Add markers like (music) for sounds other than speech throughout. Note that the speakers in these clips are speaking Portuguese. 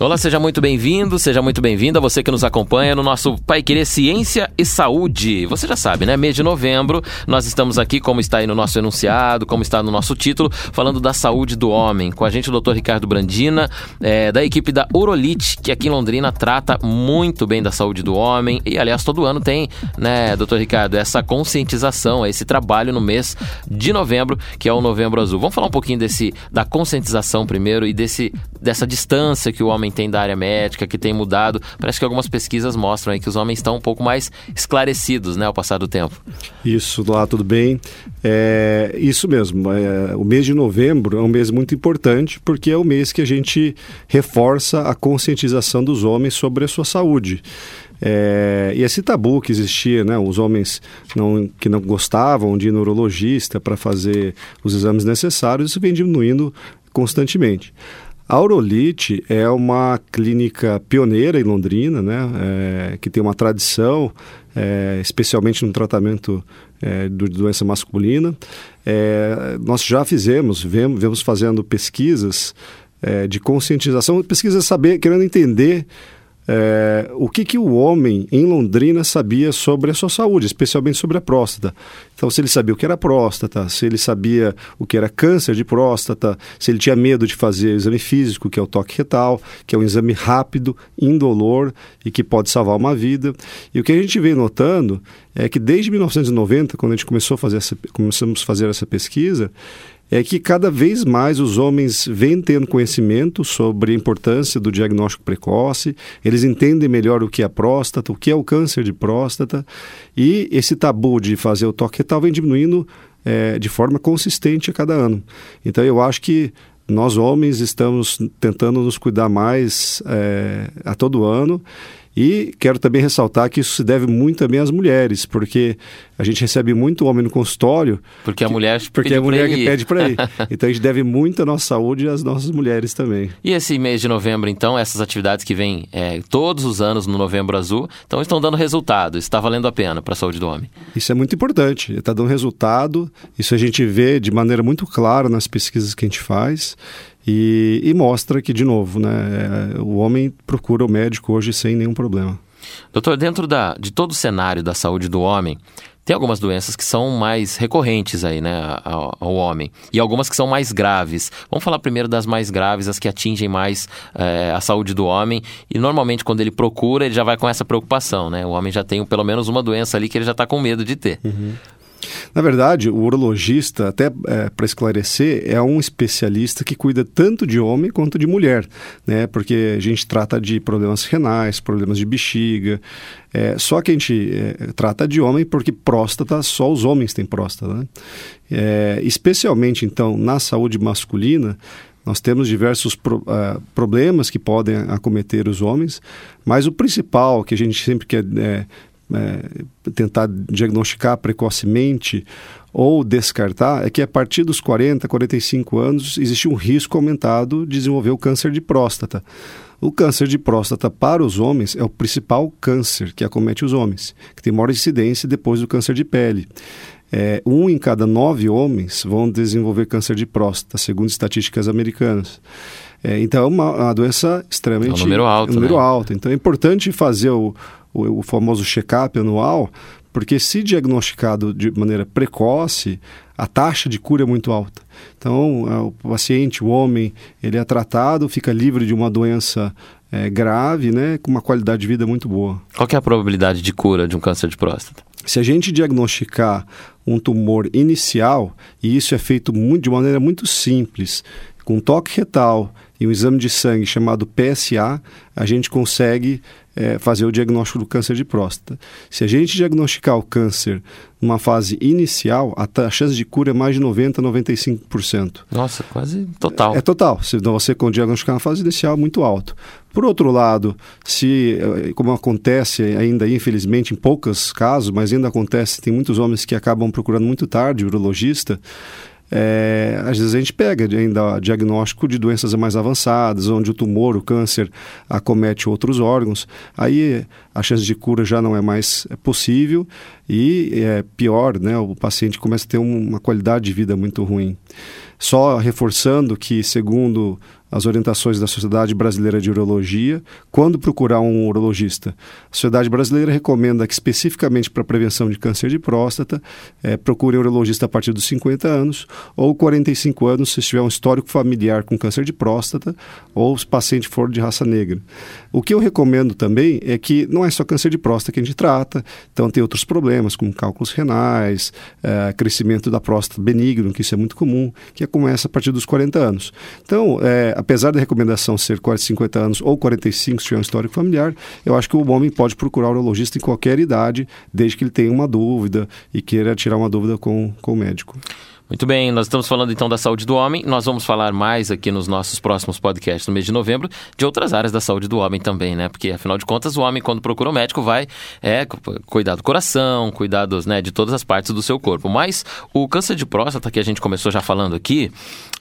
Olá, seja muito bem-vindo, seja muito bem-vinda você que nos acompanha no nosso Pai Querer Ciência e Saúde. Você já sabe, né? Mês de novembro, nós estamos aqui, como está aí no nosso enunciado, como está no nosso título, falando da saúde do homem. Com a gente o Dr. Ricardo Brandina, é, da equipe da Urolite, que aqui em Londrina trata muito bem da saúde do homem. E, aliás, todo ano tem, né, Dr. Ricardo, essa conscientização, esse trabalho no mês de novembro, que é o Novembro Azul. Vamos falar um pouquinho desse, da conscientização primeiro e desse, dessa distância que o homem tem da área médica, que tem mudado. Parece que algumas pesquisas mostram aí que os homens estão um pouco mais esclarecidos, né, ao passar do tempo. Isso, lá tudo bem. É, isso mesmo. É, o mês de novembro é um mês muito importante porque é o mês que a gente reforça a conscientização dos homens sobre a sua saúde. É, e esse tabu que existia, né, os homens não, que não gostavam de ir no urologista para fazer os exames necessários, isso vem diminuindo constantemente. A Aurolite é uma clínica pioneira em Londrina, né, é, que tem uma tradição, é, especialmente no tratamento é, de doença masculina. É, nós já fizemos, vemos, vemos fazendo pesquisas é, de conscientização, pesquisas saber, querendo entender é, o que, que o homem em Londrina sabia sobre a sua saúde, especialmente sobre a próstata. Então, se ele sabia o que era próstata, se ele sabia o que era câncer de próstata, se ele tinha medo de fazer o exame físico, que é o toque retal, que é um exame rápido, indolor e que pode salvar uma vida. E o que a gente vem notando é que desde 1990, quando a gente começou a fazer essa, começamos a fazer essa pesquisa, é que cada vez mais os homens vêm tendo conhecimento sobre a importância do diagnóstico precoce, eles entendem melhor o que é próstata, o que é o câncer de próstata, e esse tabu de fazer o toque retal vem diminuindo é, de forma consistente a cada ano. Então eu acho que nós homens estamos tentando nos cuidar mais é, a todo ano e quero também ressaltar que isso se deve muito também às mulheres, porque a gente recebe muito homem no consultório. Porque a mulher Porque a mulher que pede para ir. (laughs) então a gente deve muito a nossa saúde às nossas mulheres também. E esse mês de novembro, então, essas atividades que vêm é, todos os anos no Novembro Azul, então estão dando resultado, está valendo a pena para a saúde do homem. Isso é muito importante, está dando resultado, isso a gente vê de maneira muito clara nas pesquisas que a gente faz. E, e mostra que, de novo, né, é, o homem procura o médico hoje sem nenhum problema. Doutor, dentro da, de todo o cenário da saúde do homem, tem algumas doenças que são mais recorrentes aí, né, ao, ao, homem. E algumas que são mais graves. Vamos falar primeiro das mais graves, as que atingem mais é, a saúde do homem. E normalmente quando ele procura, ele já vai com essa preocupação, né? O homem já tem pelo menos uma doença ali que ele já está com medo de ter. Uhum. Na verdade, o urologista, até é, para esclarecer, é um especialista que cuida tanto de homem quanto de mulher, né? Porque a gente trata de problemas renais, problemas de bexiga. É, só que a gente é, trata de homem porque próstata, só os homens têm próstata. Né? É, especialmente, então, na saúde masculina, nós temos diversos pro, uh, problemas que podem acometer os homens, mas o principal que a gente sempre quer é, é, tentar diagnosticar precocemente ou descartar é que a partir dos 40, 45 anos existe um risco aumentado de desenvolver o câncer de próstata. O câncer de próstata para os homens é o principal câncer que acomete os homens, que tem maior incidência depois do câncer de pele. É, um em cada nove homens vão desenvolver câncer de próstata, segundo estatísticas americanas. É, então é uma, uma, doença extremamente. É um número alto. Um número né? alto. Então é importante fazer o, o, o famoso check-up anual, porque se diagnosticado de maneira precoce, a taxa de cura é muito alta. Então, o paciente, o homem, ele é tratado, fica livre de uma doença é, grave, né, com uma qualidade de vida muito boa. Qual é a probabilidade de cura de um câncer de próstata? Se a gente diagnosticar um tumor inicial, e isso é feito muito, de maneira muito simples, com toque retal e um exame de sangue chamado PSA, a gente consegue é, fazer o diagnóstico do câncer de próstata. Se a gente diagnosticar o câncer numa fase inicial, a, a chance de cura é mais de 90%, 95%. Nossa, quase total. É, é total. Se você diagnosticar na fase inicial, é muito alto. Por outro lado, se, eh, como acontece ainda, infelizmente, em poucos casos, mas ainda acontece, tem muitos homens que acabam procurando muito tarde o urologista, é, às vezes a gente pega ainda diagnóstico de doenças mais avançadas, onde o tumor, o câncer, acomete outros órgãos. Aí a chance de cura já não é mais possível e é pior, né? O paciente começa a ter uma qualidade de vida muito ruim. Só reforçando que, segundo as orientações da Sociedade Brasileira de Urologia, quando procurar um urologista. A Sociedade Brasileira recomenda que, especificamente para prevenção de câncer de próstata, é, procure um urologista a partir dos 50 anos ou 45 anos se tiver um histórico familiar com câncer de próstata ou se o paciente for de raça negra. O que eu recomendo também é que não é só câncer de próstata que a gente trata, então tem outros problemas, como cálculos renais, é, crescimento da próstata benigno, que isso é muito comum, que começa a partir dos 40 anos. Então, é, apesar da recomendação ser 40, 50 anos ou 45 se tiver um histórico familiar, eu acho que o homem pode procurar o urologista em qualquer idade, desde que ele tenha uma dúvida e queira tirar uma dúvida com, com o médico. Muito bem, nós estamos falando então da saúde do homem. Nós vamos falar mais aqui nos nossos próximos podcasts no mês de novembro de outras áreas da saúde do homem também, né? Porque afinal de contas, o homem, quando procura um médico, vai é, cuidar do coração, cuidar dos, né, de todas as partes do seu corpo. Mas o câncer de próstata, que a gente começou já falando aqui,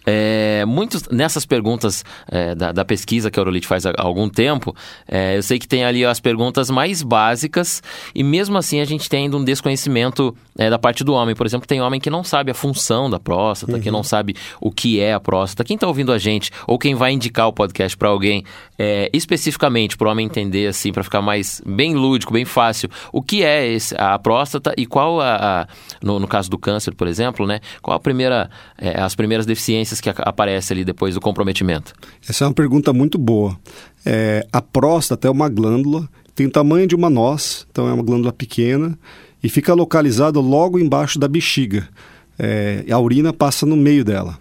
é, muitos nessas perguntas é, da, da, pesquisa que a Eurolite faz há, algum tempo, é, eu sei que tem ali as perguntas mais básicas e mesmo assim a gente tem ainda um desconhecimento é, da parte do homem. Por exemplo, tem homem que não sabe a função da próstata, uhum. que não sabe o que é a próstata. Quem está ouvindo a gente ou quem vai indicar o podcast para alguém, é, especificamente para o homem entender assim, para ficar mais bem lúdico, bem fácil, o que é esse, a próstata e qual a, a no, no, caso do câncer, por exemplo, né? Qual a primeira, é, as primeiras deficiências que aparecem ali depois do comprometimento? Essa é uma pergunta muito boa. É, a próstata é uma glândula, tem o tamanho de uma noz, então é uma glândula pequena e fica localizada logo embaixo da bexiga. É, a urina passa no meio dela.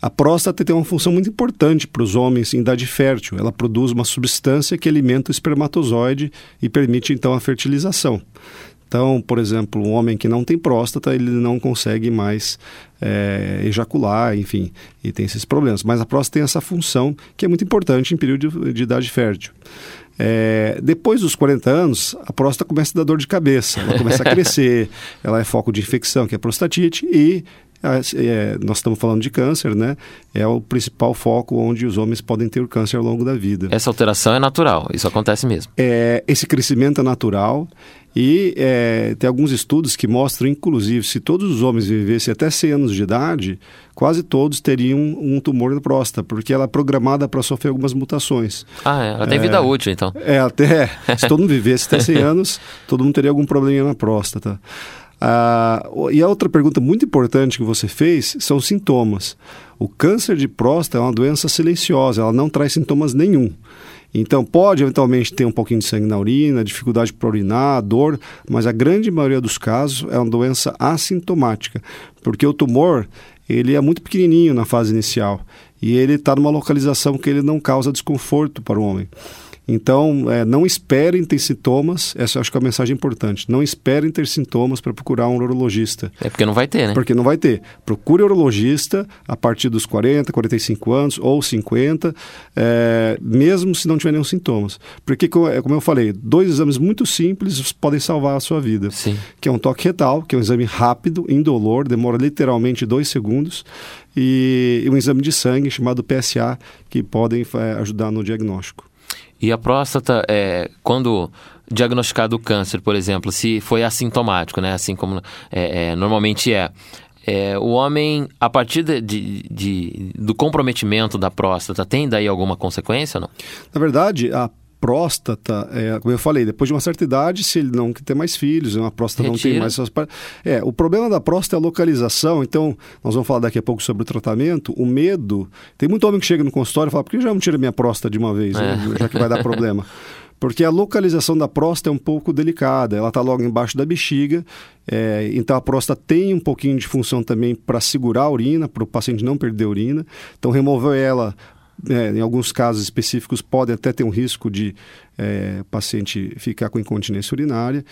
A próstata tem uma função muito importante para os homens em idade fértil. Ela produz uma substância que alimenta o espermatozoide e permite então a fertilização. Então, por exemplo, um homem que não tem próstata, ele não consegue mais é, ejacular, enfim, e tem esses problemas. Mas a próstata tem essa função que é muito importante em período de, de idade fértil. É, depois dos 40 anos, a próstata começa a dar dor de cabeça, ela começa a (laughs) crescer, ela é foco de infecção, que é prostatite, e é, nós estamos falando de câncer, né? É o principal foco onde os homens podem ter o câncer ao longo da vida. Essa alteração é natural, isso acontece mesmo. É, esse crescimento é natural e é, tem alguns estudos que mostram, inclusive, se todos os homens vivessem até 100 anos de idade, quase todos teriam um tumor na próstata, porque ela é programada para sofrer algumas mutações. Ah, é, ela tem é, vida útil, então. É, até. Se todo mundo vivesse até 100 (laughs) anos, todo mundo teria algum problema na próstata. Ah, e a outra pergunta muito importante que você fez são sintomas. O câncer de próstata é uma doença silenciosa, ela não traz sintomas nenhum. Então, pode eventualmente ter um pouquinho de sangue na urina, dificuldade para urinar, dor, mas a grande maioria dos casos é uma doença assintomática, porque o tumor ele é muito pequenininho na fase inicial e ele está numa localização que ele não causa desconforto para o homem. Então, é, não esperem ter sintomas, essa acho que é a mensagem importante. Não esperem ter sintomas para procurar um urologista. É porque não vai ter, né? Porque não vai ter. Procure urologista a partir dos 40, 45 anos ou 50, é, mesmo se não tiver nenhum sintomas. Porque, é, como eu falei, dois exames muito simples podem salvar a sua vida. Sim. Que é um toque retal, que é um exame rápido, indolor, demora literalmente dois segundos, e um exame de sangue chamado PSA, que podem é, ajudar no diagnóstico. E a próstata, é, quando diagnosticado o câncer, por exemplo, se foi assintomático, né? Assim como é, é, normalmente é. É, o homem, a partir de, de, de, do comprometimento da próstata, tem daí alguma consequência ou não? Na verdade, a próstata, é, como eu falei, depois de uma certa idade, se ele não ter mais filhos, uma próstata Retira. não tem mais essas É, o problema da próstata é a localização, então nós vamos falar daqui a pouco sobre o tratamento. O medo, tem muito homem que chega no consultório e fala, por que já não tira minha próstata de uma vez, é. né? já que vai dar problema? (laughs) Porque a localização da próstata é um pouco delicada, ela está logo embaixo da bexiga, é, então a próstata tem um pouquinho de função também para segurar a urina, para o paciente não perder a urina. Então, remover ela é, em alguns casos específicos, pode até ter um risco de é, paciente ficar com incontinência urinária.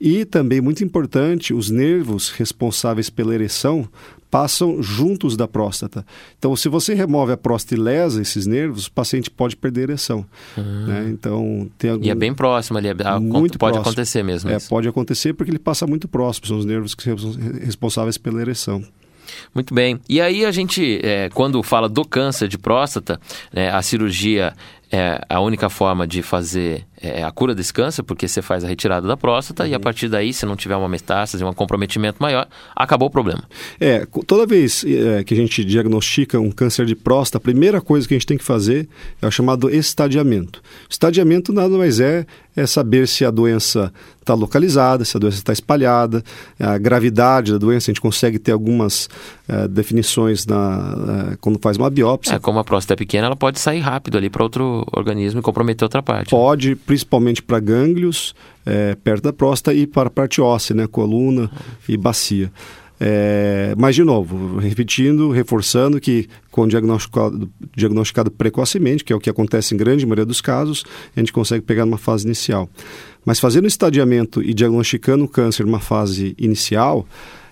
E também, muito importante, os nervos responsáveis pela ereção passam juntos da próstata. Então, se você remove a próstata e lesa esses nervos, o paciente pode perder a ereção. Uhum. Né? Então, tem algum... E é bem próximo ali, é, muito pode próximo. acontecer mesmo. É, pode acontecer porque ele passa muito próximo, são os nervos que são responsáveis pela ereção. Muito bem. E aí a gente, é, quando fala do câncer de próstata, né, a cirurgia é a única forma de fazer é, a cura desse câncer, porque você faz a retirada da próstata uhum. e a partir daí, se não tiver uma metástase, um comprometimento maior, acabou o problema. É, toda vez é, que a gente diagnostica um câncer de próstata, a primeira coisa que a gente tem que fazer é o chamado estadiamento. Estadiamento nada mais é é saber se a doença está localizada, se a doença está espalhada, a gravidade da doença. A gente consegue ter algumas uh, definições na, uh, quando faz uma biópsia. É, como a próstata é pequena, ela pode sair rápido ali para outro organismo e comprometer outra parte. Pode, principalmente para gânglios é, perto da próstata e para a parte óssea, né, coluna e bacia. É, mas, de novo, repetindo, reforçando que com diagnosticado, diagnosticado precocemente, que é o que acontece em grande maioria dos casos, a gente consegue pegar numa fase inicial. Mas fazendo estadiamento e diagnosticando o câncer numa fase inicial,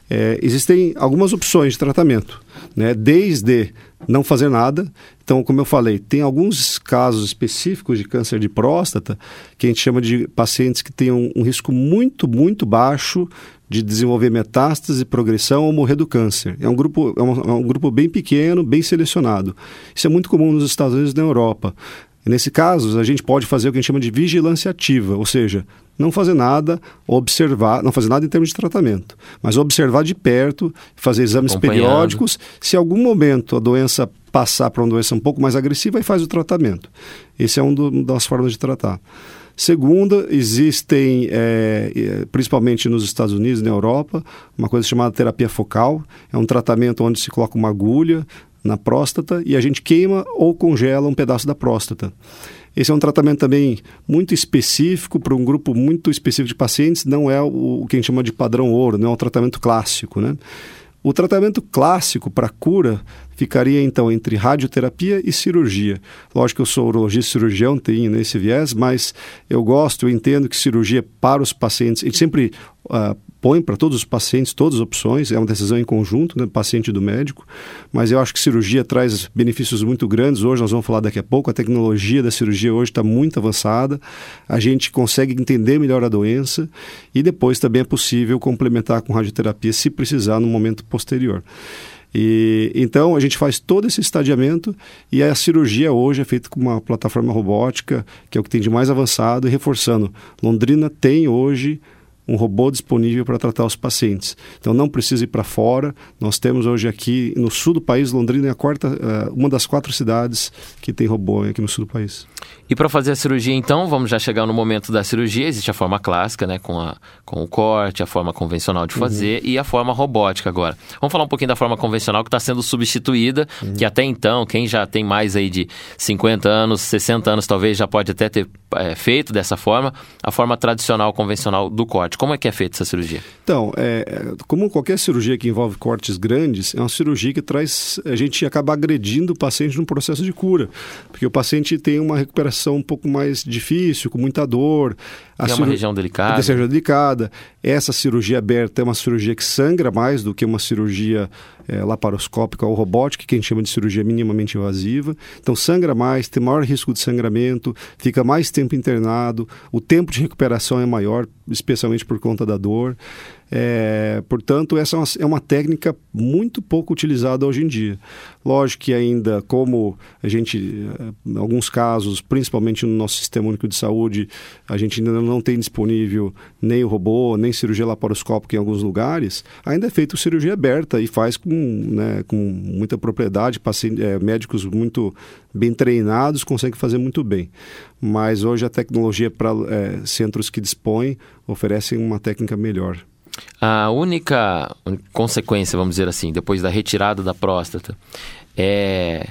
é, existem algumas opções de tratamento, né? desde não fazer nada. Então, como eu falei, tem alguns casos específicos de câncer de próstata que a gente chama de pacientes que têm um, um risco muito, muito baixo de desenvolver metástase, progressão ou morrer do câncer. É um grupo, é um, é um, grupo bem pequeno, bem selecionado. Isso é muito comum nos Estados Unidos e na Europa. Nesse caso, a gente pode fazer o que a gente chama de vigilância ativa, ou seja, não fazer nada, observar, não fazer nada em termos de tratamento, mas observar de perto, fazer exames periódicos. Se em algum momento a doença passar para uma doença um pouco mais agressiva, aí faz o tratamento. Esse é um do, das formas de tratar. Segunda, existem, é, é, principalmente nos Estados Unidos e na Europa, uma coisa chamada terapia focal. É um tratamento onde se coloca uma agulha na próstata e a gente queima ou congela um pedaço da próstata. Esse é um tratamento também muito específico para um grupo muito específico de pacientes, não é o, o que a gente chama de padrão ouro, não é um tratamento clássico, né? O tratamento clássico para cura ficaria então entre radioterapia e cirurgia. Lógico que eu sou urologista cirurgião, tenho nesse viés, mas eu gosto, eu entendo que cirurgia para os pacientes, a gente sempre uh, põe para todos os pacientes todas as opções, é uma decisão em conjunto, né, paciente do médico, mas eu acho que cirurgia traz benefícios muito grandes. Hoje nós vamos falar daqui a pouco, a tecnologia da cirurgia hoje está muito avançada, a gente consegue entender melhor a doença e depois também é possível complementar com radioterapia se precisar no momento posterior. E, então a gente faz todo esse estadiamento e a cirurgia hoje é feita com uma plataforma robótica, que é o que tem de mais avançado, e reforçando. Londrina tem hoje um robô disponível para tratar os pacientes. Então não precisa ir para fora. Nós temos hoje aqui no sul do país, Londrina é a quarta, uh, uma das quatro cidades que tem robô aqui no sul do país. E para fazer a cirurgia, então, vamos já chegar no momento da cirurgia. Existe a forma clássica, né, com, a, com o corte, a forma convencional de uhum. fazer uhum. e a forma robótica agora. Vamos falar um pouquinho da forma convencional que está sendo substituída, uhum. que até então, quem já tem mais aí de 50 anos, 60 anos, talvez já pode até ter é, feito dessa forma, a forma tradicional, convencional do corte. Como é que é feita essa cirurgia? Então, é, como qualquer cirurgia que envolve cortes grandes, é uma cirurgia que traz, a gente acaba agredindo o paciente no processo de cura, porque o paciente tem uma recuperação um pouco mais difícil, com muita dor. A é uma região delicada. É uma região delicada. Essa cirurgia aberta é uma cirurgia que sangra mais do que uma cirurgia é, laparoscópica ou robótica, que a gente chama de cirurgia minimamente invasiva. Então sangra mais, tem maior risco de sangramento, fica mais tempo internado, o tempo de recuperação é maior, especialmente por conta da dor. É, portanto, essa é uma, é uma, técnica muito pouco utilizada hoje em dia. Lógico que ainda, como a gente, eh, em alguns casos, principalmente no nosso sistema único de saúde, a gente ainda não tem disponível nem o robô, nem cirurgia laparoscópica em alguns lugares, ainda é feito cirurgia aberta e faz com, né, com muita propriedade, paciente, é, médicos muito bem treinados conseguem fazer muito bem. Mas hoje a tecnologia para é, centros que dispõem oferecem uma técnica melhor. A única consequência, vamos dizer assim, depois da retirada da próstata, é,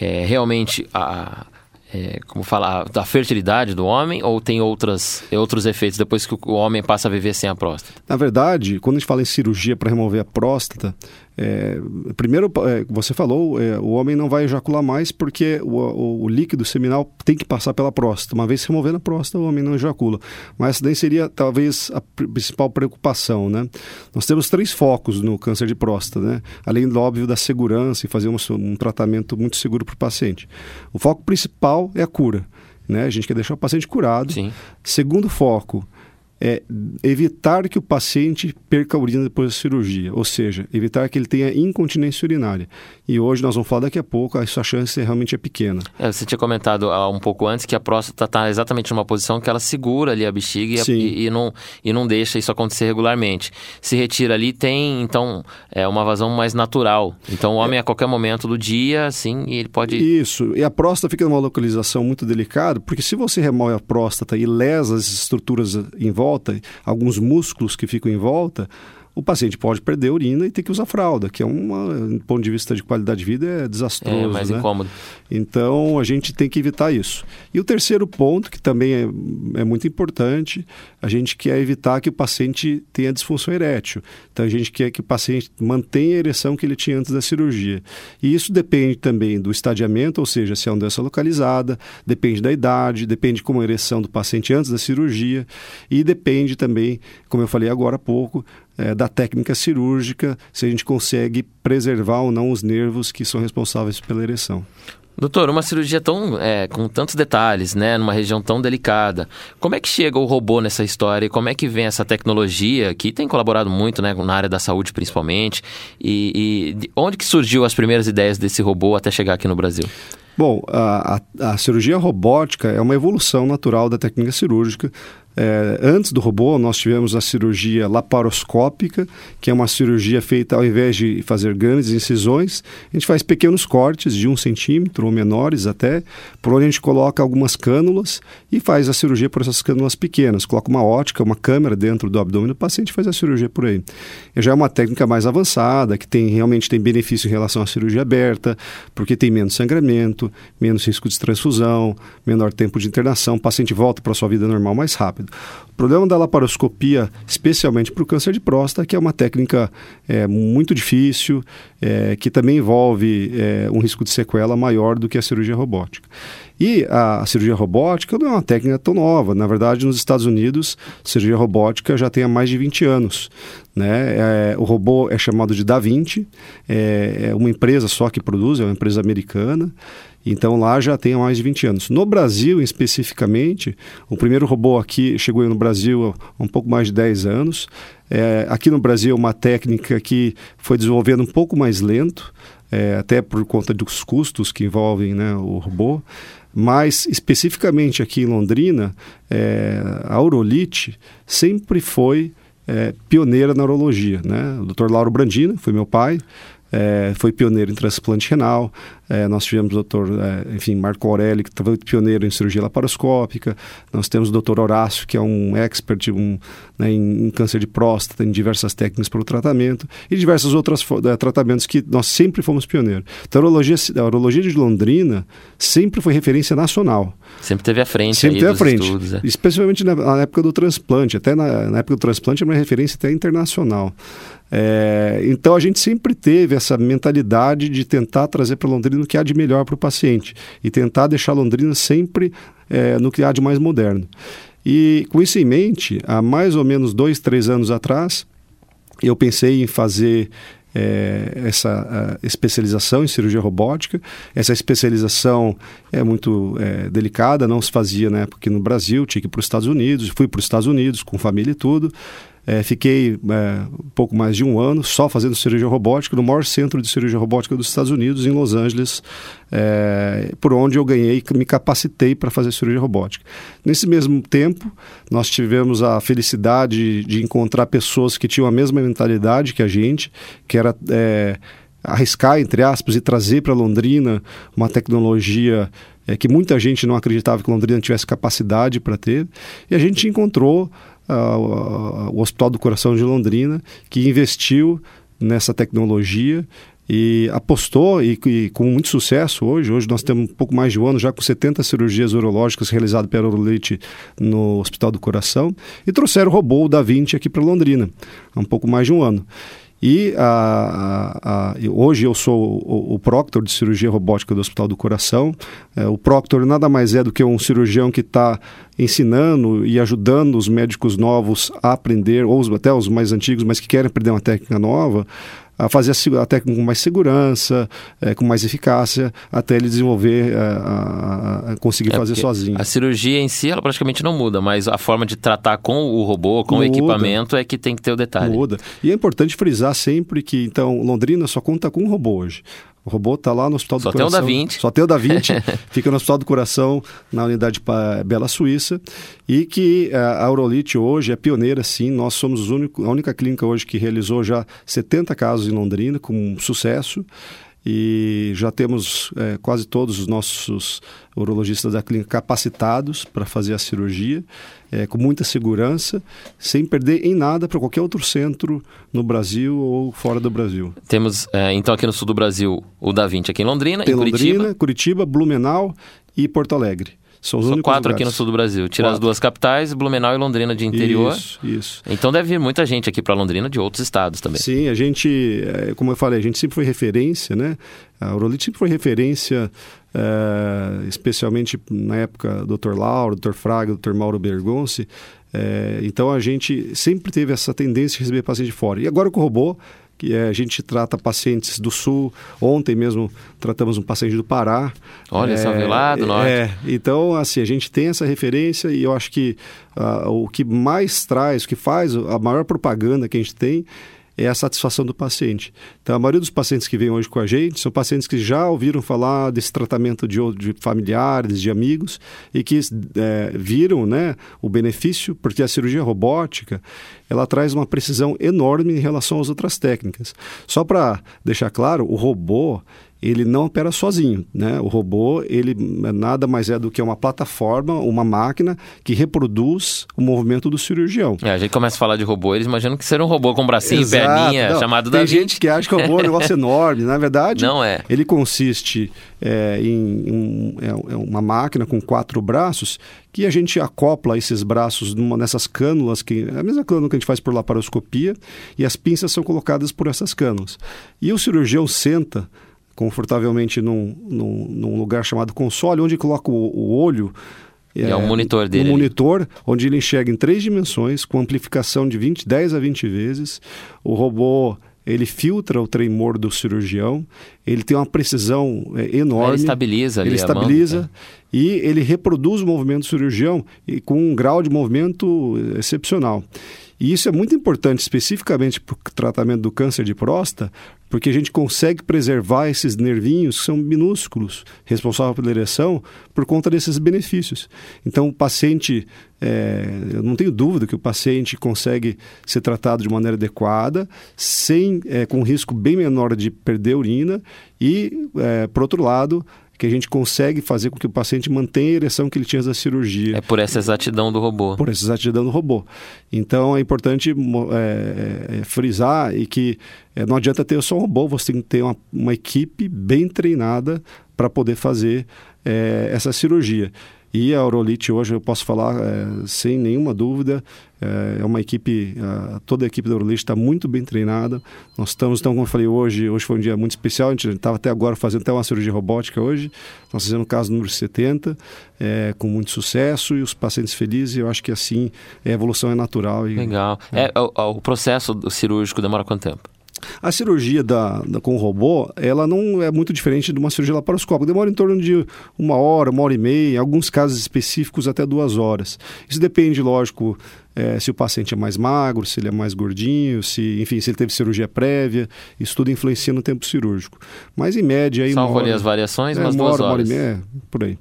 é realmente a, é, como falar, da fertilidade do homem ou tem outras, outros efeitos depois que o homem passa a viver sem a próstata? Na verdade, quando a gente fala em cirurgia para remover a próstata, é, primeiro, é, você falou, é, o homem não vai ejacular mais porque o, o, o, líquido seminal tem que passar pela próstata. Uma vez removendo a próstata, o homem não ejacula. Mas essa daí seria talvez a principal preocupação, né? Nós temos três focos no câncer de próstata, né? Além do óbvio da segurança e fazer um, um tratamento muito seguro para o paciente. O foco principal é a cura, né? A gente quer deixar o paciente curado. Sim. Segundo foco é evitar que o paciente perca a urina depois da cirurgia, ou seja, evitar que ele tenha incontinência urinária. E hoje nós vamos falar daqui a pouco, a sua chance realmente é pequena. É, você tinha comentado há um pouco antes que a próstata está exatamente numa posição que ela segura ali a bexiga e, e, e, não, e não deixa isso acontecer regularmente. Se retira ali, tem então é uma vazão mais natural. Então o homem é. a qualquer momento do dia, assim, ele pode. Isso. E a próstata fica numa localização muito delicada, porque se você remove a próstata e lesa as estruturas em volta, alguns músculos que ficam em volta, o paciente pode perder a urina e ter que usar fralda, que é do ponto de vista de qualidade de vida, é desastroso. É mais né? incômodo. Então, a gente tem que evitar isso. E o terceiro ponto, que também é, é muito importante, a gente quer evitar que o paciente tenha disfunção erétil. Então, a gente quer que o paciente mantenha a ereção que ele tinha antes da cirurgia. E isso depende também do estadiamento, ou seja, se é uma doença localizada, depende da idade, depende como a ereção do paciente antes da cirurgia e depende também, como eu falei agora há pouco, é, da técnica cirúrgica, se a gente consegue preservar ou não os nervos que são responsáveis pela ereção. Doutor, uma cirurgia tão é, com tantos detalhes, né, numa região tão delicada, como é que chega o robô nessa história e como é que vem essa tecnologia que tem colaborado muito, né, na área da saúde principalmente, e, e onde que surgiu as primeiras ideias desse robô até chegar aqui no Brasil? Bom, a, a, a cirurgia robótica é uma evolução natural da técnica cirúrgica é, antes do robô, nós tivemos a cirurgia laparoscópica, que é uma cirurgia feita ao invés de fazer grandes incisões, a gente faz pequenos cortes de um centímetro ou menores até, por onde a gente coloca algumas cânulas e faz a cirurgia por essas cânulas pequenas. Coloca uma ótica, uma câmera dentro do abdômen do paciente e faz a cirurgia por aí. E já é uma técnica mais avançada, que tem realmente tem benefício em relação à cirurgia aberta, porque tem menos sangramento, menos risco de transfusão, menor tempo de internação, o paciente volta para sua vida normal mais rápido rápido. O problema da laparoscopia, especialmente para o câncer de próstata, que é uma técnica é, muito difícil, é, que também envolve é, um risco de sequela maior do que a cirurgia robótica. E a, a, cirurgia robótica não é uma técnica tão nova. Na verdade, nos Estados Unidos, cirurgia robótica já tem há mais de 20 anos. Né? É, o robô é chamado de Da Vinci, é, é uma empresa só que produz, é uma empresa americana. Então lá já tem mais de 20 anos. No Brasil, especificamente, o primeiro robô aqui chegou no Brasil há um pouco mais de 10 anos. É, aqui no Brasil, uma técnica que foi desenvolvendo um pouco mais lento, é, até por conta dos custos que envolvem né, o robô. Mas, especificamente aqui em Londrina, é, a Urolite sempre foi é, pioneira na urologia. Né? O Dr. Lauro Brandina foi meu pai, é, foi pioneiro em transplante renal. É, nós tivemos o doutor, é, enfim, Marco Aurélio, que foi pioneiro em cirurgia laparoscópica. Nós temos o doutor Horácio, que é um expert um, né, em, em, câncer de próstata, em diversas técnicas para o tratamento, e diversos outros é, tratamentos que nós sempre fomos pioneiros. Então, a urologia, a urologia de Londrina sempre foi referência nacional. Sempre teve à frente Sempre teve à frente. Estudos, é. Especialmente na, na, época do transplante. Até na, na época do transplante é uma referência até internacional. É, então a gente sempre teve essa mentalidade de tentar trazer para Londrina o que há de melhor para o paciente e tentar deixar Londrina sempre é, no que há de mais moderno. E com isso em mente, há mais ou menos dois, três anos atrás, eu pensei em fazer é, essa especialização em cirurgia robótica. Essa especialização é muito é, delicada, não se fazia na época aqui no Brasil, tinha que ir para os Estados Unidos, fui para os Estados Unidos com família e tudo. É, fiquei é, um pouco mais de um ano só fazendo cirurgia robótica no maior centro de cirurgia robótica dos Estados Unidos, em Los Angeles, é, por onde eu ganhei, me capacitei para fazer cirurgia robótica. Nesse mesmo tempo, nós tivemos a felicidade de encontrar pessoas que tinham a mesma mentalidade que a gente, que era é, arriscar, entre aspas, e trazer para Londrina uma tecnologia é, que muita gente não acreditava que Londrina tivesse capacidade para ter. E a gente encontrou o Hospital do Coração de Londrina, que investiu nessa tecnologia e apostou e, e, com muito sucesso hoje. Hoje nós temos um pouco mais de um ano já com 70 cirurgias urológicas realizadas pela Urolite no Hospital do Coração e trouxeram o robô Da Vinci aqui para Londrina há um pouco mais de um ano. E a, a, a, hoje eu sou o, o, proctor de cirurgia robótica do Hospital do Coração. É, o proctor nada mais é do que um cirurgião que está ensinando e ajudando os médicos novos a aprender, ou até os mais antigos, mas que querem aprender uma técnica nova, a fazer a, até com mais segurança, é, com mais eficácia, até ele desenvolver, é, a, a, conseguir É fazer sozinho. A cirurgia em si, ela praticamente não muda, mas a forma de tratar com o robô, com o Muda. equipamento, é que tem que ter o detalhe. Muda. E é importante frisar sempre que, então, Londrina só conta com um robô hoje. O robô está lá no Hospital do Só tem o Coração. da Vinci. Só tem o da Vinci. (laughs) fica no Hospital do Coração, na unidade Bela Suíça. E que eh, a Aurolite hoje é pioneira, sim. Nós somos único, a única clínica hoje que realizou já 70 casos em Londrina, com sucesso. E já temos eh, quase todos os nossos urologistas da clínica capacitados para fazer a cirurgia, eh, com muita segurança, sem perder em nada para qualquer outro centro no Brasil ou fora do Brasil. Temos, é, então, aqui no sul do Brasil, o Da Vinci aqui em Londrina, Tem em Curitiba. Londrina, Curitiba, Blumenau e Porto Alegre. São os São quatro aqui no lugares. sul do Brasil. Tira as Quatro. duas capitais, Blumenau e Londrina de interior. Isso, isso. Então deve vir muita gente aqui para Londrina de outros estados também. Sim, a gente, eh, como eu falei, a gente sempre foi referência, né? A Aurolite sempre foi referência, eh, especialmente na época do Dr. Lauro, Dr. Fraga, Dr. Mauro Bergonce. Eh, então a gente sempre teve essa tendência de receber paciente de fora. E agora com o robô, que eh, a gente trata pacientes do sul. Ontem mesmo tratamos um paciente do Pará. Olha, São Vila lá do Norte. É, então assim, a gente tem essa referência e eu acho que ah, o que mais traz, o que faz a maior propaganda que a gente tem é a satisfação do paciente. Então, a maioria dos pacientes que vêm hoje com a gente são pacientes que já ouviram falar desse tratamento de, de familiares, de amigos, e que eh, viram né, o benefício, porque a cirurgia robótica ela traz uma precisão enorme em relação às outras técnicas. Só para deixar claro, o robô ele não opera sozinho, né? O robô, ele nada mais é do que uma plataforma, uma máquina que reproduz o movimento do cirurgião. É, a gente começa a falar de robô, eles imaginam que será um robô com bracinho e Exato. perninha, Não, chamado Tem da gente que acha que o robô é um negócio (laughs) enorme. Na verdade, Não é. ele consiste é, em um- é, é uma máquina com quatro braços que a gente acopla esses braços numa, nessas cânulas, que é a mesma cânula que a gente faz por laparoscopia, e as pinças são colocadas por essas cânulas. E o cirurgião senta confortavelmente num, num, num lugar chamado console, onde coloca o, o olho E é um monitor dele Um monitor onde ele enxerga em três dimensões, com amplificação de 20, 10 a 20 vezes. O robô ele filtra o tremor do cirurgião, ele tem uma precisão é, enorme. Ele estabiliza ali Ele a mão, estabiliza né? e ele reproduz o movimento do cirurgião e com um grau de movimento eh, excepcional. E isso é muito importante especificamente para o tratamento do câncer de próstata, porque a gente consegue preservar esses nervinhos que são minúsculos, responsáveis pela ereção, por conta desses benefícios. Então, o paciente, é, eu não tenho dúvida que o paciente consegue ser tratado de maneira adequada, sem, é, com risco bem menor de perder urina, e, é, por outro lado, que a gente consegue fazer com que o paciente mantenha a ereção que ele tinha da cirurgia É por essa exatidão do robô. por essa exatidão do robô. Então é importante mo- é, é, frisar e que é, não adianta ter só um robô, você tem que ter uma, uma equipe bem treinada para poder fazer é, essa cirurgia. E a Aurolite hoje, eu posso falar é, sem nenhuma dúvida, é, é uma equipe, a- toda a equipe da Aurolite está muito bem treinada. Nós estamos, então, como eu falei hoje, hoje foi um dia muito especial, a gente estava até agora fazendo até uma cirurgia robótica hoje, nós fizemos o caso número 70, é, com muito sucesso e os pacientes felizes, eu acho que assim a evolução é natural. E, Legal. É, o, o processo cirúrgico demora quanto tempo? A cirurgia da, da- com o robô, ela não é muito diferente de uma cirurgia laparoscópica. Demora em torno de uma hora, uma hora e meia, em alguns casos específicos até duas horas. Isso depende, lógico, eh, se o paciente é mais magro, se ele é mais gordinho, se, enfim, se ele teve cirurgia prévia. Isso tudo influencia no tempo cirúrgico. Mas em média aí Salvo hora, as variações, é, umas uma duas hora, uma hora horas. e meia, é, por aí.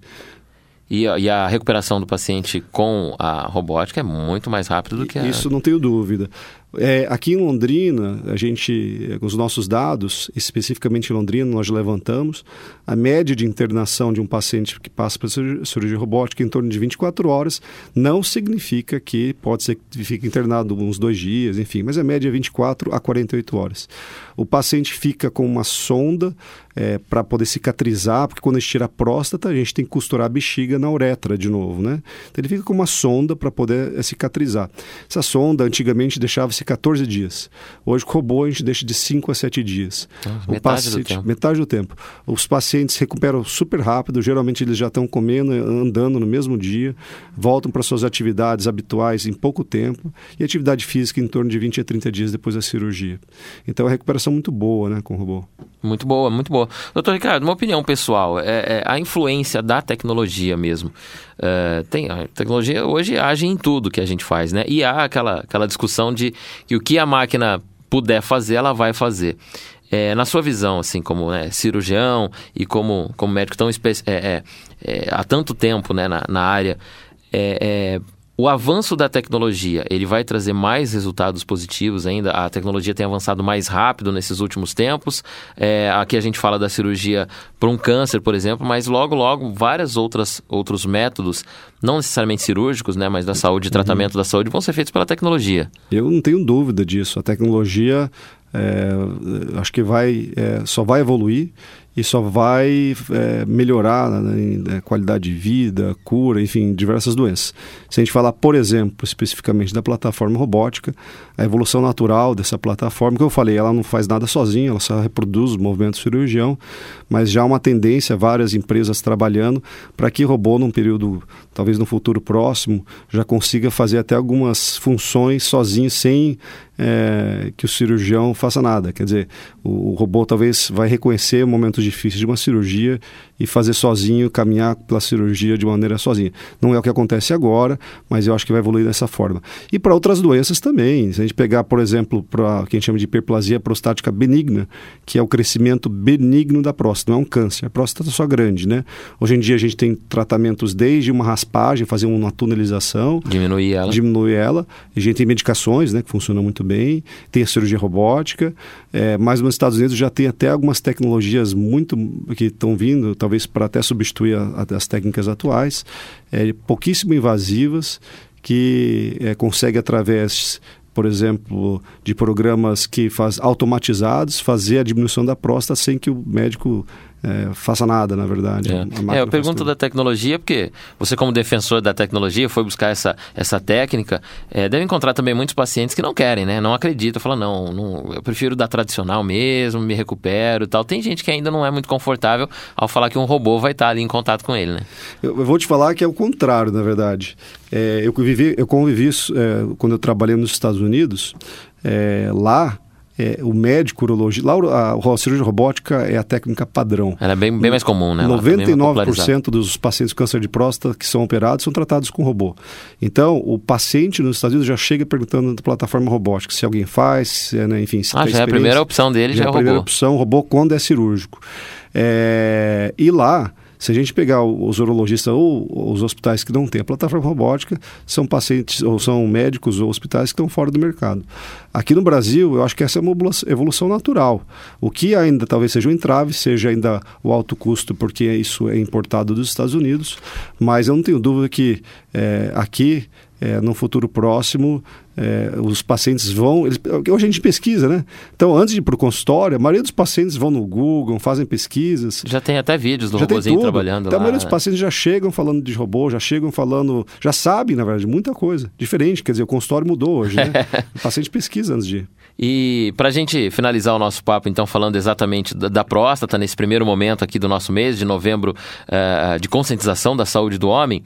E, a- e a recuperação do paciente com a robótica é muito mais rápida do que a... Isso não tenho dúvida. É, aqui em Londrina, a gente, os nossos dados, especificamente em Londrina, nós levantamos a média de internação de um paciente que passa por cirurgia robótica em torno de 24 horas. Não significa que pode ser que fique internado uns dois dias, enfim, mas a média é 24 a 48 horas. O paciente fica com uma sonda para poder cicatrizar, porque quando a gente tira a próstata, a gente tem que costurar a bexiga na uretra de novo, né? Então ele fica com uma sonda para poder eh, cicatrizar. Essa sonda antigamente deixava ser 14 dias. Hoje, com o robô, a gente deixa de 5 a 7 dias. Nossa, metade do tempo. Metade do tempo. Os pacientes recuperam super rápido, geralmente eles já estão comendo, andando no mesmo dia, voltam para suas atividades habituais em pouco tempo e atividade física em torno de 20 a 30 dias depois da cirurgia. Então, é uma recuperação muito boa né, com o robô. Muito boa, muito boa. Doutor Ricardo, uma opinião pessoal, é, é a influência da tecnologia mesmo. É, tem, a tecnologia hoje age em tudo que a gente faz, né? E há aquela, aquela discussão de que o que a máquina puder fazer, ela vai fazer. É, na sua visão, assim, como né, cirurgião e como, como médico tão é, é, é, há tanto tempo né, na, na área, é, é o avanço da tecnologia, ele vai trazer mais resultados positivos ainda? A tecnologia tem avançado mais rápido nesses últimos tempos. É, aqui a gente fala da cirurgia para um câncer, por exemplo, mas logo, logo, vários outros métodos, não necessariamente cirúrgicos, né, mas da saúde, uhum. tratamento da saúde, vão ser feitos pela tecnologia. Eu não tenho dúvida disso. A tecnologia, é, acho que vai, é, só vai evoluir e só vai é, melhorar né, a qualidade de vida, cura, enfim, diversas doenças. Se a gente falar, por exemplo, especificamente da plataforma robótica, a evolução natural dessa plataforma, que eu falei, ela não faz nada sozinha, ela só reproduz o movimento cirurgião, mas já há uma tendência, várias empresas trabalhando para que o robô, num período, talvez no futuro próximo, já consiga fazer até algumas funções sozinho, sem é, que o cirurgião faça nada. Quer dizer, o, o robô talvez vai reconhecer momentos difíceis de uma cirurgia e fazer sozinho, caminhar pela cirurgia de maneira sozinha. Não é o que acontece agora, mas eu acho que vai evoluir dessa forma. E para outras doenças também. Se a gente pegar, por exemplo, para o que a gente chama de hiperplasia prostática benigna, que é o crescimento benigno da próstata, não é um câncer, a próstata é só grande, né? Hoje em dia a gente tem tratamentos desde uma raspagem, fazer uma tunelização, diminuir ela, diminuir ela. A gente tem medicações, né, que funcionam muito bem, tem a cirurgia robótica, é, mas nos Estados Unidos já tem até algumas tecnologias muito que estão vindo, talvez talvez para até substituir a, a, as técnicas atuais, é, pouquíssimo invasivas, que é, consegue através por exemplo, de programas que faz automatizados, fazer a diminuição da próstata sem que o médico é, faça nada, na verdade. É, é eu pergunto da tecnologia, porque você, como defensor da tecnologia, foi buscar essa, essa técnica, é, deve encontrar também muitos pacientes que não querem, né? Não acreditam, falam, não, não, eu prefiro da tradicional mesmo, me recupero e tal. Tem gente que ainda não é muito confortável ao falar que um robô vai estar ali em contato com ele, né? Eu, eu vou te falar que é o contrário, na verdade. É, eu, convivi, eu convivi é, quando eu trabalhei nos Estados Unidos, é, lá é, o médico urologista. Lá a, a, cirurgia robótica é a técnica padrão. Ela é bem, bem mais comum, né? 99% tá dos pacientes com câncer de próstata que são operados são tratados com robô. Então, o paciente nos Estados Unidos já chega perguntando da plataforma robótica se alguém faz, se, né, enfim, se Ah, já é a primeira opção dele, já, já é o robô. a primeira opção, robô quando é cirúrgico. É, e lá se a gente pegar os urologistas ou os hospitais que não têm a plataforma robótica, são pacientes ou são médicos ou hospitais que estão fora do mercado. Aqui no Brasil, eu acho que essa é uma evolução natural. O que ainda talvez seja um entrave, seja ainda o alto custo, porque isso é importado dos Estados Unidos, mas eu não tenho dúvida que é, aqui é, no futuro próximo, é, os pacientes vão. Eles, hoje a gente pesquisa, né? Então, antes de ir para o consultório, a maioria dos pacientes vão no Google, fazem pesquisas. Já tem até vídeos do robôzinho trabalhando então, lá. A maioria dos pacientes já chegam falando de robô, já chegam falando. Já sabem, na verdade, muita coisa. Diferente, quer dizer, o consultório mudou hoje, né? (laughs) o paciente pesquisa antes de ir. E para a gente finalizar o nosso papo, então, falando exatamente da, da, próstata, nesse primeiro momento aqui do nosso mês de novembro uh, de conscientização da saúde do homem,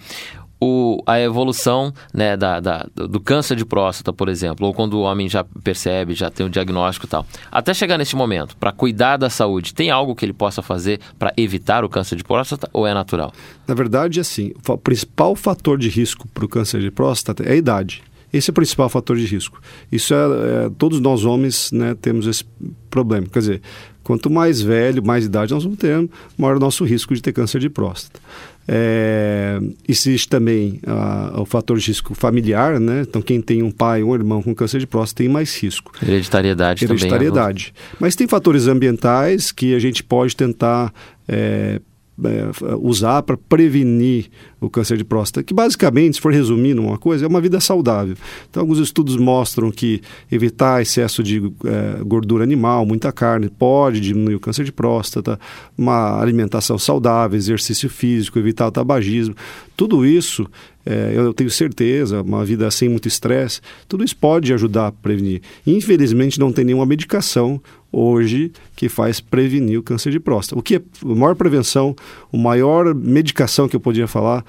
o, a evolução né, da, da, do câncer de próstata, por exemplo, ou quando o homem já percebe, já tem o um diagnóstico e tal. Até chegar nesse momento, para cuidar da saúde, tem algo que ele possa fazer para evitar o câncer de próstata ou é natural? Na verdade, assim, o principal fator de risco para o câncer de próstata é a idade. Esse é o principal fator de risco. Isso é, é todos nós homens né, temos esse problema. Quer dizer, quanto mais velho, mais idade nós vamos ter, maior o nosso risco de ter câncer de próstata. É, existe também uh, o fator de risco familiar, né? Então, quem tem um pai ou um irmão com câncer de próstata tem mais risco. Hereditariedade, Hereditariedade. também. É Mas tem fatores ambientais que a gente pode tentar é, é, usar para prevenir o câncer de próstata, que basicamente, se for resumir numa coisa, é uma vida saudável. Então, alguns estudos mostram que evitar excesso de é, gordura animal, muita carne, pode diminuir o câncer de próstata, uma alimentação saudável, exercício físico, evitar o tabagismo. Tudo isso é, eu tenho certeza, uma vida sem muito estresse, tudo isso pode ajudar a prevenir. Infelizmente, não tem nenhuma medicação hoje que faz prevenir o câncer de próstata. O que é a maior prevenção, a maior medicação que eu podia falar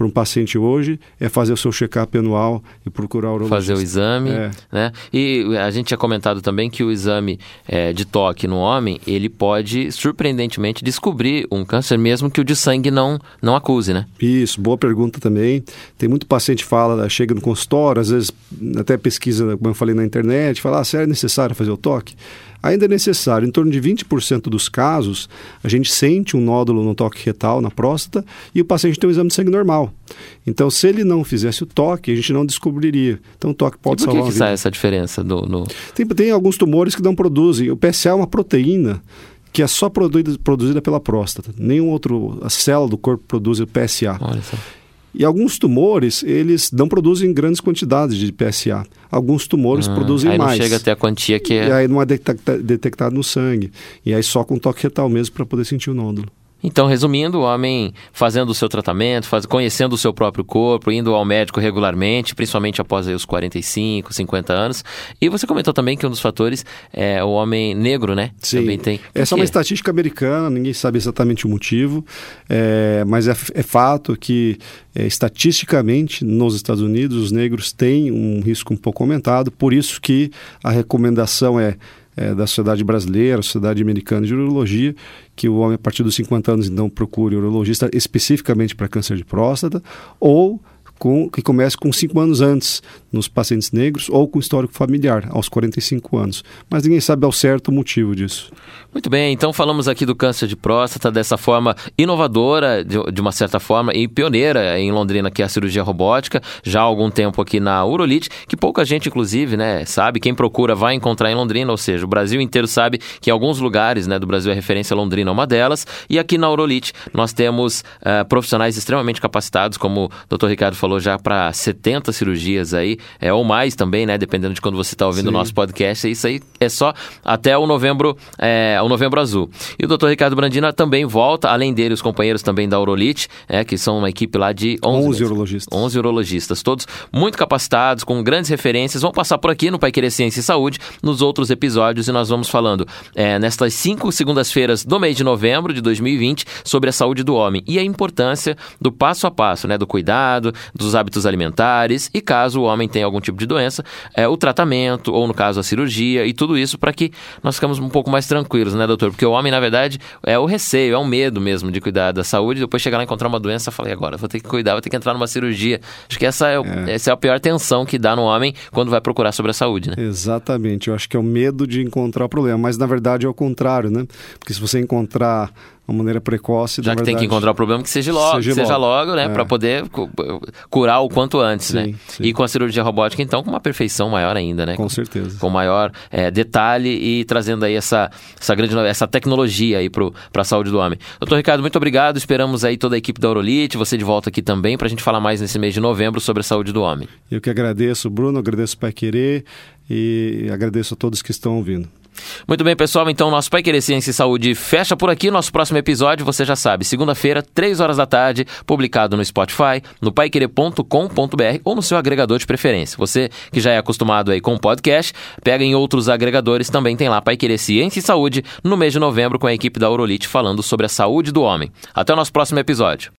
para um paciente hoje é fazer o seu check-up anual e procurar o. Fazer o exame, é. né? E a gente tinha comentado também que o exame é, de toque no homem, ele pode surpreendentemente descobrir um câncer mesmo que o de sangue não não acuse, né? Isso, boa pergunta também. Tem muito paciente que fala, chega no consultório, às vezes até pesquisa, como eu falei na internet, fala, ah, se é necessário fazer o toque? Ainda é necessário, em torno de 20% dos casos, a gente sente um nódulo no toque retal, na próstata, e o paciente tem um exame de sangue normal. Então, se ele não fizesse o toque, a gente não descobriria. Então, o toque pode e por salvar que, que sai essa diferença? Do, no... tem, tem alguns tumores que não produzem. O PSA é uma proteína que é só produzida, produzida pela próstata. Nenhum outro a célula do corpo produz o PSA. Olha só. E alguns tumores, eles não produzem grandes quantidades de PSA. Alguns tumores Ah, produzem aí mais. não chega até a quantia que E é. aí não é detecta- detectado no sangue. E aí só com toque retal mesmo para poder sentir o nódulo. Então, resumindo, o homem fazendo o seu tratamento, faz... conhecendo o seu próprio corpo, indo ao médico regularmente, principalmente após aí os 45, 50 anos. E você comentou também que um dos fatores é o homem negro, né? Também tem. Essa é uma estatística americana, ninguém sabe exatamente o motivo, é, mas é, é fato que, é, estatisticamente, nos Estados Unidos, os negros têm um risco um pouco aumentado, por isso que a recomendação é, é, da Sociedade Brasileira, Sociedade Americana de Urologia, que o homem a partir dos 50 anos então procure urologista especificamente para câncer de próstata, ou com, que comece com 5 anos antes nos pacientes negros ou com histórico familiar, aos 45 anos. Mas ninguém sabe ao certo o motivo disso. Muito bem, então falamos aqui do câncer de próstata dessa forma inovadora, de, uma certa forma, e pioneira em Londrina, que é a cirurgia robótica, já há algum tempo aqui na Urolite, que pouca gente, inclusive, né, sabe, quem procura vai encontrar em Londrina, ou seja, o Brasil inteiro sabe que em alguns lugares né, do Brasil a referência Londrina é uma delas, e aqui na Urolite nós temos ah, profissionais extremamente capacitados, como o Dr. Ricardo falou, já para 70 cirurgias aí, é, ou mais também, né, dependendo de quando você está ouvindo o nosso podcast, isso aí é só até o novembro, é, o novembro azul. E o Dr. Ricardo Brandina também volta, além dele, os companheiros também da Urolite, é, que são uma equipe lá de 11, 11 mesmo. urologistas. 11 urologistas, todos muito capacitados, com grandes referências. Vão passar por aqui no Pai Querer Ciência e Saúde, nos outros episódios, e nós vamos falando é, nestas cinco segundas-feiras do mês de novembro de 2020 sobre a saúde do homem e a importância do passo a passo, né, do cuidado, dos hábitos alimentares e caso o homem tenha algum tipo de doença, é, o tratamento ou no caso a cirurgia e tudo isso para que nós ficamos um pouco mais tranquilos, né, doutor? Porque o homem, na verdade, é o receio, é o medo mesmo de cuidar da saúde, depois chegar lá e encontrar uma doença, falei agora, vou ter que cuidar, vou ter que entrar numa cirurgia. Acho que essa é, o- essa é a pior tensão que dá no homem quando vai procurar sobre a saúde, né? Exatamente, eu acho que é o medo de encontrar o problema, mas na verdade é o contrário, né? Porque se você encontrar uma maneira precoce, Já que tem que verdade- encontrar o problema, que seja logo, Seja seja logo. logo, né? É. Pra poder cu- curar o quanto antes, Sim, né? sim. E com a cirurgia robótica, então, com uma perfeição maior ainda, né? Com certeza. com maior é, detalhe e trazendo aí essa, essa grande essa tecnologia aí para a saúde do homem. Doutor Ricardo, muito obrigado. Esperamos aí toda a equipe da Urolite, você de volta aqui também, para a gente falar mais nesse mês de novembro sobre a saúde do homem. Eu que agradeço, Bruno, agradeço o Pai Querer e agradeço a todos que estão ouvindo. Muito bem, pessoal. Então, nosso Pai Querer Ciência e Saúde fecha por aqui. Nosso próximo episódio, você já sabe, segunda-feira, 3 horas da tarde, publicado no Spotify, no paiquerer.com.br ou no seu agregador de preferência. Você que já é acostumado aí com o podcast, pega em outros agregadores, também tem lá Pai Querer Ciência e Saúde, no mês de novembro, com a equipe da Urolite falando sobre a saúde do homem. Até o nosso próximo episódio.